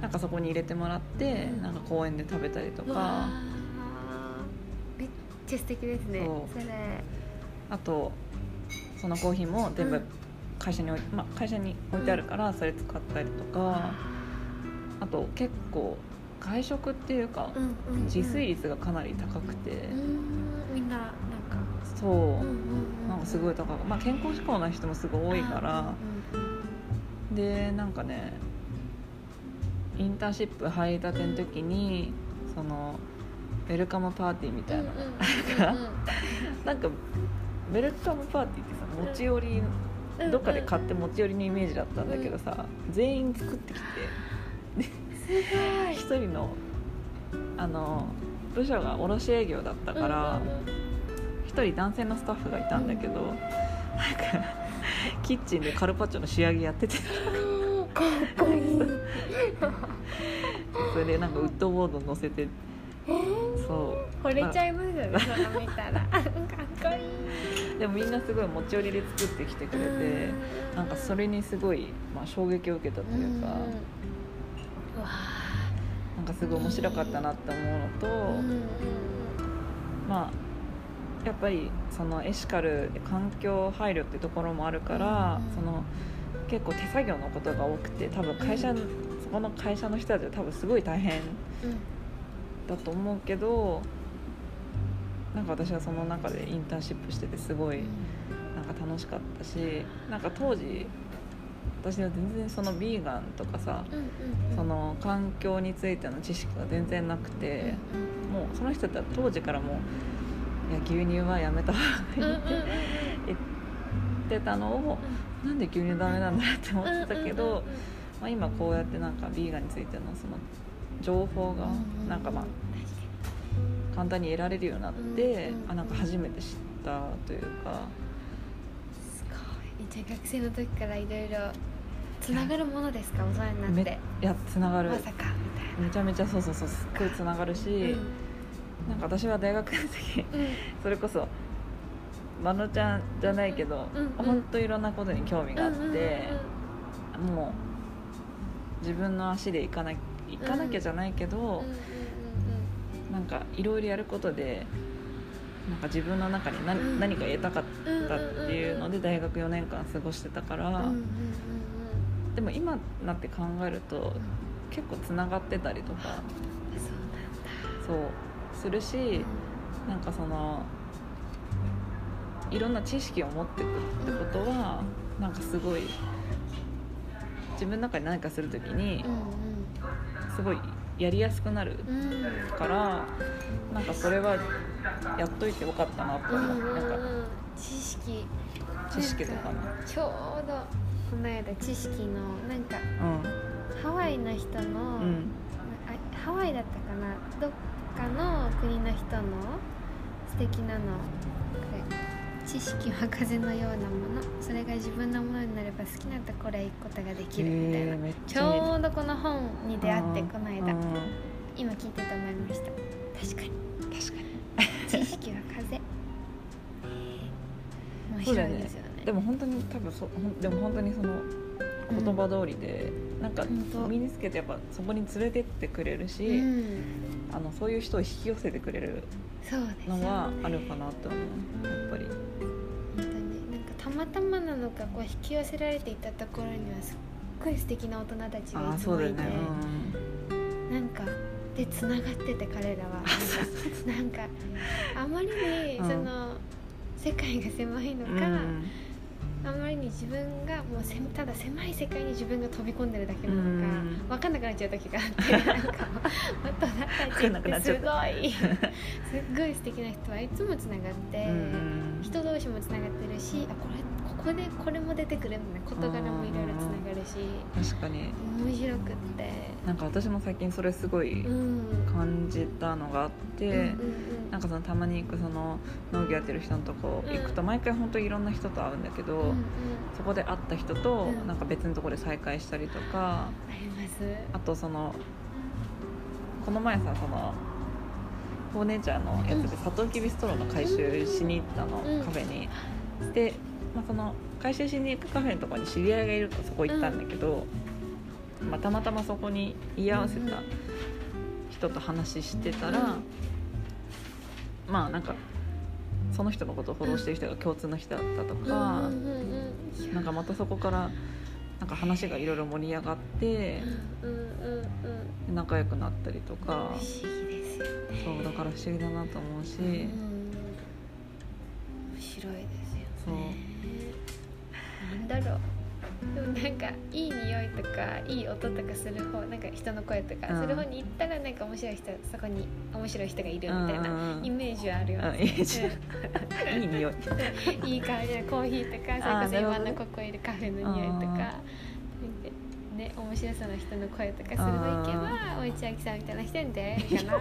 な。んかそこに入れてもらってうん。なんか公園で食べたりとか。ー。めっちゃ素敵ですね。それ。あとそのコーヒーも全部うん。会社に置い,、まあ、会社に置いてあるからそれ使ったりとか。あと結構外食っていうかうんうんうん。自炊率がかなり高くて。みんななんか。そう。うんうんうんなんかすごい高くまあ健康志向な人もすごい多いから。でなんかねインターンシップ入りたての時にそのウェルカムパーティーみたいな、うんうんうんうんなんかウェルカムパーティーってさ持ち寄りうんどっかで買って持ち寄りのイメージだったんだけどさ、全員作ってきて。一人のあの部署が卸営業だったから人男性のスタッフがいたんだけどなんかキッチンでカルパッチョの仕上げやってて。かっこいいそれでなんかウッドボード乗せてえー？そう。惚れちゃいますよねその見たら。かっこいい。でもみんなすごい持ち寄りで作ってきてくれてなんかそれにすごい、まあ、衝撃を受けたとうんいうか、うん。うわなんかすごい面白かったなって思うのと、ーうんうん。まあやっぱりそのエシカルで環境配慮ってところもあるから、うんその結構手作業のことが多くて多分会社、そこの会社の人たちは多分すごい大変うん。だと思うけどなんか私はその中でインターンシップしててすごいなんか楽しかったしなんか当時私は全然そのビーガンとかさその環境についての知識が全然なくてもうその人たちは当時からもういや牛乳はやめた方うんうんうんがいいって言ってたのをなんで牛乳ダメなんだって思ってたけど、まあ、今こうやってなんかビーガンについてのその情報がなんかまあ簡単に得られるようになってうんうんうん。あなんか初めて知ったというか。すごい。じゃあ学生の時からいろいろつながるものですか？大人になめって。いやつながる。まさかみたいめちゃめちゃそうそうそうすっごいつながるし、ななんか私は大学の時うん。うんそれこそまのちゃんじゃないけど、うんうん。本当いろんなことに興味があって、もう自分の足で行かな行かなきゃじゃないけど、うなんかいろいろやることでなんか自分の中に何,、うん。何か得たかったっていうので大学4年間過ごしてたから、でも今になって考えると結構つながってたりとか。そうするしなんかそのいろんな知識を持っていくってことはなんかすごい自分の中で何かする時にうんすごいやりやすくなるからなんかそれはやっといてよかったなって思う、うんうんなんかうん。知識。知識とかのなんちょうどこの間知識のなんかうハワイの人の、んうん。あハワイだったかな。どっかの国の人の素敵なのこれ知識は風のようなものそれが自分のものになれば好きなところへ行くことができるみたいな、へーちょうどこの本に出会ってうんこの間、うん。今聞いてて思いました確かに。確かに。知識は風面白いですよね。でも本当に多分そでも本当にその言葉通りで、なんか本当。身につけてやっぱそこに連れてってくれるし、うん。あのそういう人を引き寄せてくれるのね。はあるかなと思うやっぱり。本当に。なんかたまたまなのかこう引き寄せられていたところにはすっごい素敵な大人たちあがいつもいて、あそうだよね、なんかでつながってて彼らは。なんかなんかあまりにうん。その、世界が狭いのうん、か、うんあまりに自分がもうせただ狭い世界に自分が飛び込んでるだけなのか、うん。分かんなくなっちゃう時があってなんか 大人たちってすごいすっごい素敵な人はいつもつながって。うん。人同士もつながってるしあこれここでこれも出てくるみたいな事柄もいろいろつながるし。確かに。面白くって。なんか私も最近それすごいうん。感じたのがあって、うんうんうんなんかそのたまに行くその農業やってる人のとこ行くと毎回本当にいろんな人と会うんだけど、うんうんそこで会った人とうん。なんか別のところで再会したりとかあります。あとそのこの前さそのフォーネイチャーのやつでサトウキビストローの回収しに行ったの、うん。カフェに。で、まあ、その回収しに行くカフェのところに知り合いがいるとそこ行ったんだけど、まあ、たまたまそこに居合わせた人と話してたら、まあなんかその人のことをフォローしてる人が共通の人だったとか、うなんかまたそこからなんか話がいろいろ盛り上がって仲良くなったりとか不思議ですよね。そうだから不思議だなと思うし、うん。面白いですよそう。なんだろうでもなんかいい匂いとかいい音とかする方なんか人の声とかうん。する方に行ったらなんか面白い人そこに面白い人がいるみたいなうんイメージはあるようんイメージいい匂い。う んいい香りのコーヒーとかそれこそ今のここいるカフェの匂いとか。ね面白そうな人の声とかするの行けばおいちあきさんみたいな人に出会えるかな。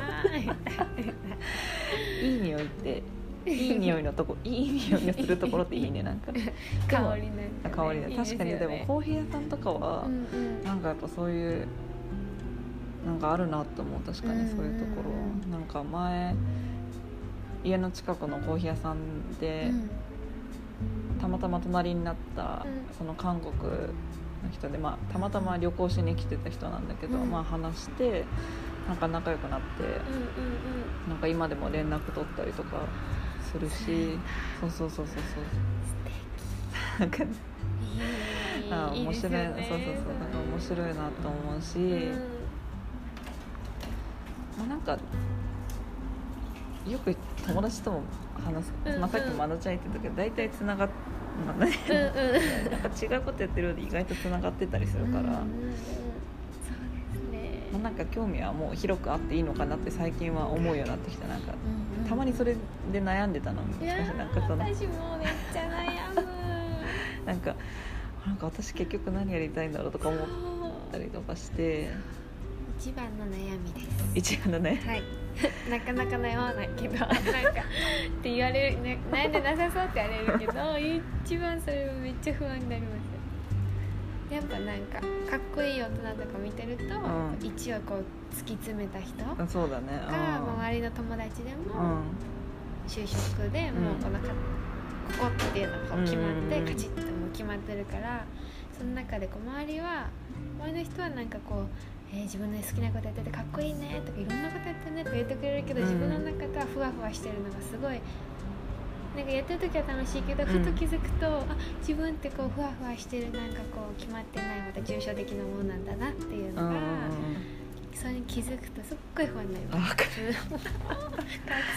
いい匂いっていい匂いのとこいい匂いがするところっていいねなんか。香りなんか、香りで確かにでもコーヒー屋さんとかは、うんうん。なんかやっぱそういうなんかあるなと思う。確かにそういうところ、うんうんうんなんか前家の近くのコーヒー屋さんで、うん。たまたま隣になった、うん。その韓国の人で、まあ、たまたま旅行しに来てた人なんだけど、うん。まあ話してなんか仲良くなってうんうんうん。なんか今でも連絡取ったりとかするし。そうそうそうそうそう。なんかいいあ面白い。なそうそうそう。なんか面白いなと思うし、うん。まあ、なんかよく友達とも話す、まあ、さっきもまなちゃん言ってたけど大体つながっ、まあね、うん。うんなんか違うことやってるようで意外とつながってたりするから、うんうんうん。そうですね。まあ、なんか興味はもう広くあっていいのかなって最近は思うようになってきた。なんかうんうん。たまにそれで悩んでたの。私もめっちゃ悩む。なんかなんか私結局何やりたいんだろうとか思ったりとかして。一番の悩みです。一番のね。はい。なかなか悩まないけどなんかって言われる、ね、悩んでなさそうって言われるけど一番それはめっちゃ不安になりますやっぱなんかかっこいい大人とか見てると、ん。一応こう突き詰めた人がそうだね。周りの友達でうもん。就職でもうこのか、ここっていうのがこう決まってうんカチッともう決まってるからその中でこう周りは周りの人はなんかこう、えー自分の好きなことやっててかっこいいねとかいろんなことやってるねとか言ってくれるけど、うん自分の中ではふわふわしてるのがすごいなんかやってる時は楽しいけど、うん。ふと気づくとあ自分ってこうふわふわしてるなんかこう決まってないまた抽象的なものなんだなっていうのが、うんそれに気づくとすっごい不安になりあます。学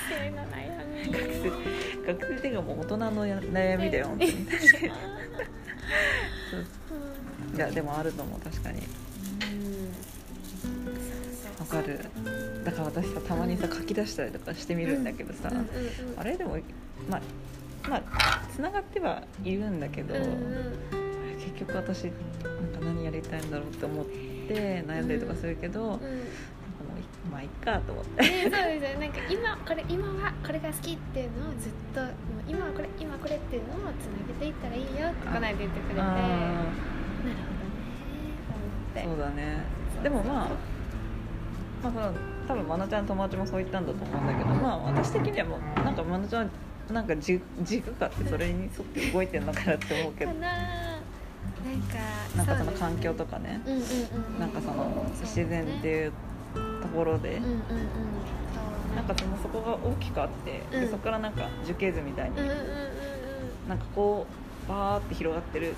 生の悩み学生学生っていうかもう大人のや悩みだよ本当にいやでもある。と思う確かにわかる。だから私さたまにさ書き出したりとかしてみるんだけどさ、あれでもまあまあつながってはいるんだけど、うんうん。結局私なんか何やりたいんだろうって思って悩んだりとかするけど、なんかもうんうまあいっかと思って。ね、そうですよ。なんか今これ今はこれが好きっていうのをずっともう今はこれ今これっていうのをつなげていったらいいよってこの間言ってくれて。なるほどね。と思って。そうだね。でもまあまあその多分まなちゃんの友達もそう言ったんだと思うんだけどまあ私的にはもうなんかまなちゃんはなんか軸軸があってそれに沿って動いてるのかなって思うけど。かななんかその環境とかね。なんかその自然っていうところで。なんかそのそこが大きくあってうん。でそこからなんか樹形図みたいになんかこうバーって広がってる。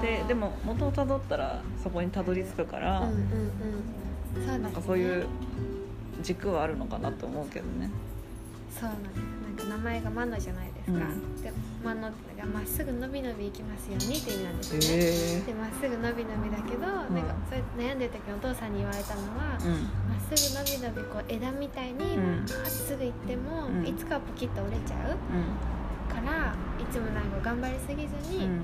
ででも元をたどったらそこにたどり着くから、うんうんうんそうですね。なんかそういう軸はあるのかなと思うけどね。そうなんです。なんか名前がマノじゃないですか、うん。でマノってのがまっすぐ伸び伸びいきますようにって意味なんですね、えでまっすぐ伸び伸びだけど、なんかそれ悩んでる時にお父さんに言われたのは、うん。まっすぐ伸び伸びこう枝みたいにうん。まっすぐ行っても、うん。いつかはポキッと折れちゃううん。からいつもなんか頑張りすぎずに、うん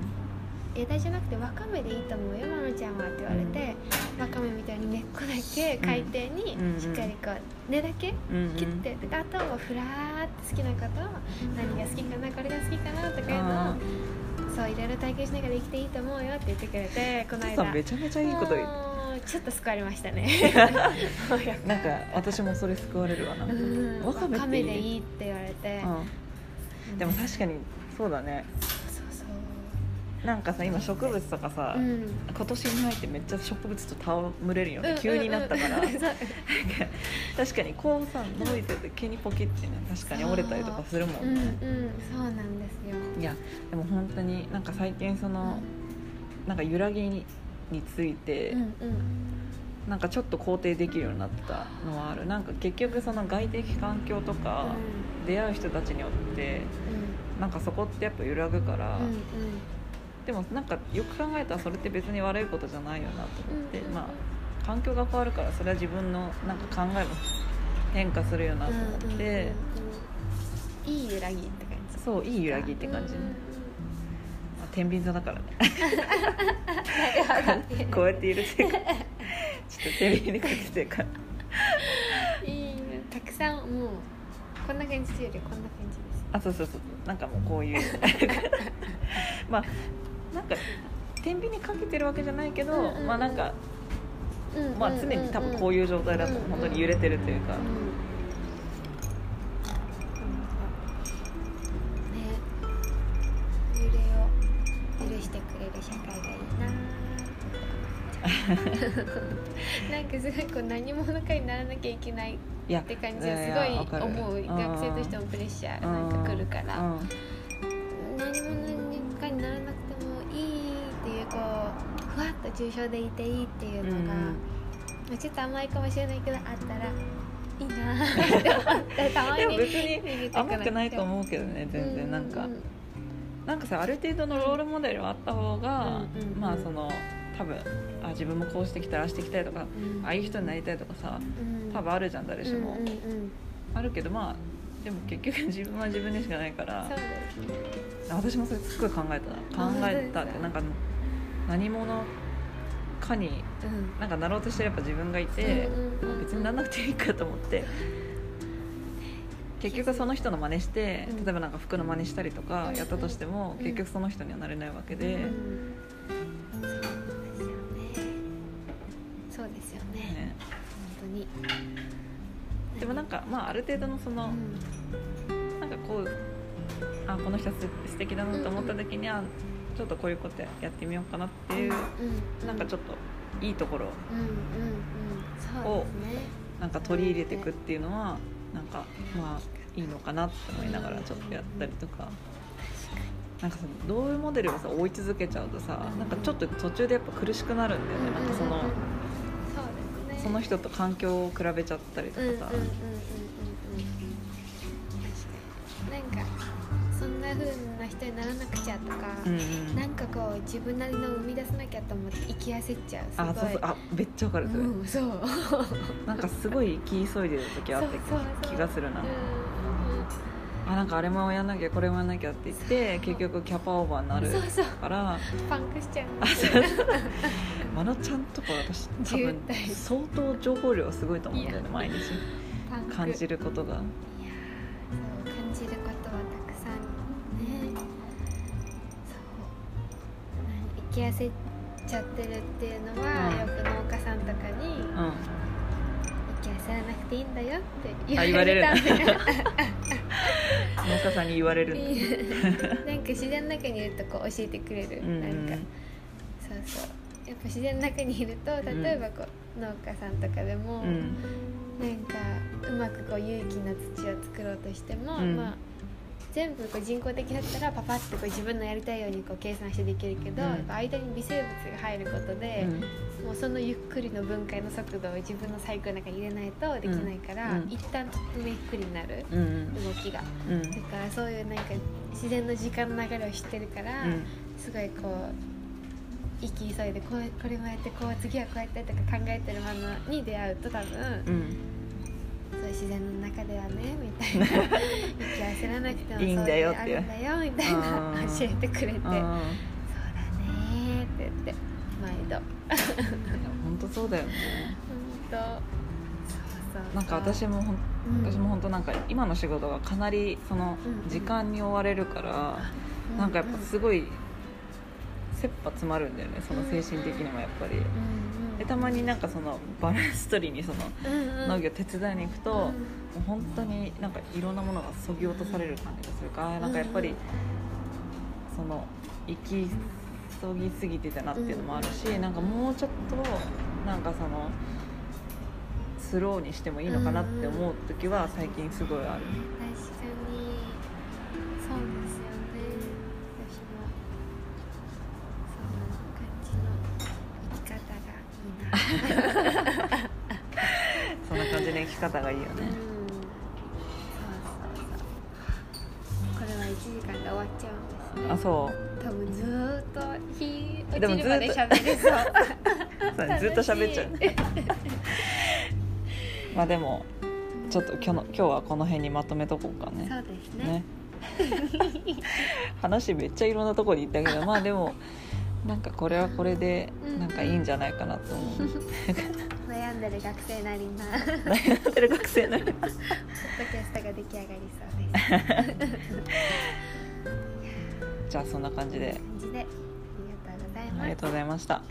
枝じゃなくてわかめでいいと思うよマノちゃんはって言われて、わかめみたいに根っこだけ海底にうんしっかりこう根だけうん。切って、であとはふらーって好きなことを何が好きかなこれが好きかなとかいうのをそういろいろ体験しながら生きていいと思うよって言ってくれて この間。めちゃめちゃいいこと言うもうちょっと救われましたね。なんか私もそれ救われるわな、うん。わかめでいいって言われて、うん、でも確かにそうだねなんかさ今植物とかさ、そううん。今年に入ってめっちゃ植物と戯れるよね、うん急になったから、う。ん確かにこうさ伸びてて急にポキってね確かに折れたりとかするもう。んんね、うんそうなんですよ。いやでも本当になんか最近その、なんか揺らぎにについて、うんうん。なんかちょっと肯定できるようになったのはある。なんか結局その外的環境とか、出会う人たちによってうん。なんかそこってやっぱ揺らぐから、うんうんででもなんかよく考えたらそれって別に悪いことじゃないよなと思って、まあ環境が変わるからそれは自分のなんか考えも変化するよなと思って、いい揺らぎって感じ。そういい揺らぎって感じね、まあ、天秤座だからね。こうやって揺れてちょっと天秤にかけてるから。いいね。たくさんもうこんな感じというよりこんな感じです。あそうそうそう。なんかもうこういう。まあなんか天秤にかけてるわけじゃないけど、うんうんうん。まあなんか、うんまあ、常に多分こうういう状態だと本当に揺れてるというか、んうんね。揺れを許してくれる社会がいいな なんかすごいこう何者かにならなきゃいけないって感じはすごい思ううん学生としてもプレッシャーなんか来るからふわっと抽象でいていいっていうのが、うん。まあちょっと甘いかもしれないけどあったらいいなって思って たまに別に甘くないとう思うけどね全然。なんか、ううなんかさある程度のロールモデルはあった方が、うんうんうん。まあその多分あ自分もこうしてきたらしてきたいとか、うん。ああいう人になりたいとかさうん。多分あるじゃん誰しも、うんうんうん。あるけどまあでも結局自分は自分でしかないから。私もそれすごい考えたな。考えたってなんか何者かにうん。なんかなろうとしてるやっぱ自分がいて、うんうんうん別になんなくていいかと思って。結局その人の真似してうん。例えばなんか服の真似したりとかうん。やったとしてもうん。結局その人にはなれないわけで、うん。そうですよねそうですよね。ね、本当に。でもなんかまあある程度のその、うん。なんかこうあこの人す素敵だなと思った時にはちょっとこういうことやってみようかなっていう、うんなんかちょっといいところうんうんうんそうですね。なんか取り入れていくっていうのはなんかまあいいのかなって思いながらちょっとやったりとか。なんかさロールモデルをさ追い続けちゃうとさなんかちょっと途中でやっぱ苦しくなるんだよね。なんかそのそその人と環境を比べちゃったりとかさ。なんかそんな風な人にならなくちゃとか、うんうん。なんかこう自分なりの生み出さなきゃと思って生き焦っちゃうすごい。あそうそう。あめっちゃわかるそれ、うん、そう。なんかすごい生き急いでる時あってそうそうそう。気がするな。あなんかあれもやんなきゃこれもやんなきゃって言って結局キャパオーバーになるから。パンクしちゃう。あそうそう。まなちゃんとか私多渋分滞。相当情報量すごいと思うんだよね毎日。感じることがき焦っちゃってるっていうのは、うん。よく農家さんとかにうん生き焦らなくていいんだよって言われるたんだよ。農家さんに言われるんだ。なんか自然の中にいるとこう教えてくれる、うんなんか。そうそう。やっぱ自然の中にいると例えばこう、農家さんとかでも、うん。なんかうまくこう有機な土を作ろうとしても、うん。まあ全部こう人工的だったらパパッとこう自分のやりたいようにこう計算してできるけど、うん。間に微生物が入ることで、もうそのゆっくりの分解の速度を自分のサイクルの中に入れないとできないから、うん。うん。一旦とってもゆっくりになるうん。うん動きが。うん。だからそういうなんか自然の時間の流れを知ってるから、うん。すごいこう息急いでこうこれもやってこう次はこうやってとか考えてるものに出会うと多分、うんそう自然の中ではねみたいな。息焦らなくてもいいんだよあるんだよみたいな。教えてくれて。そうだねって言って毎度。本当そうだよね。本当そうそうなんか私もほんうん。私も本当なんか今の仕事がかなりそのうん時間に追われるからなんかやっぱすごい切羽詰まるんだよねその精神的にもやっぱり。うんうん。でたまになんかそのバランス取りにその農業手伝いに行くと、うん。もう本当になんかいろんなものがそぎ落とされる感じがするからなんかやっぱりその行き急ぎすぎてたなっていうのもあるし、なんかもうちょっとなんかそのスローにしてもいいのかなって思う時は最近すごいある、でもずっと喋れ そう。ずっと喋っちゃう。まあでもちょっと今日の今日はこの辺にまとめとこうかね。そうですね。ね。話めっちゃいろんなところに行ったけどまあでもなんかこれはこれでなんかいいんじゃないかなと思う。悩んでる学生なりな。悩んでる学生なりポッドキャストが出来上がりそうです。じゃあそんな感じで。感じでありがとうございました。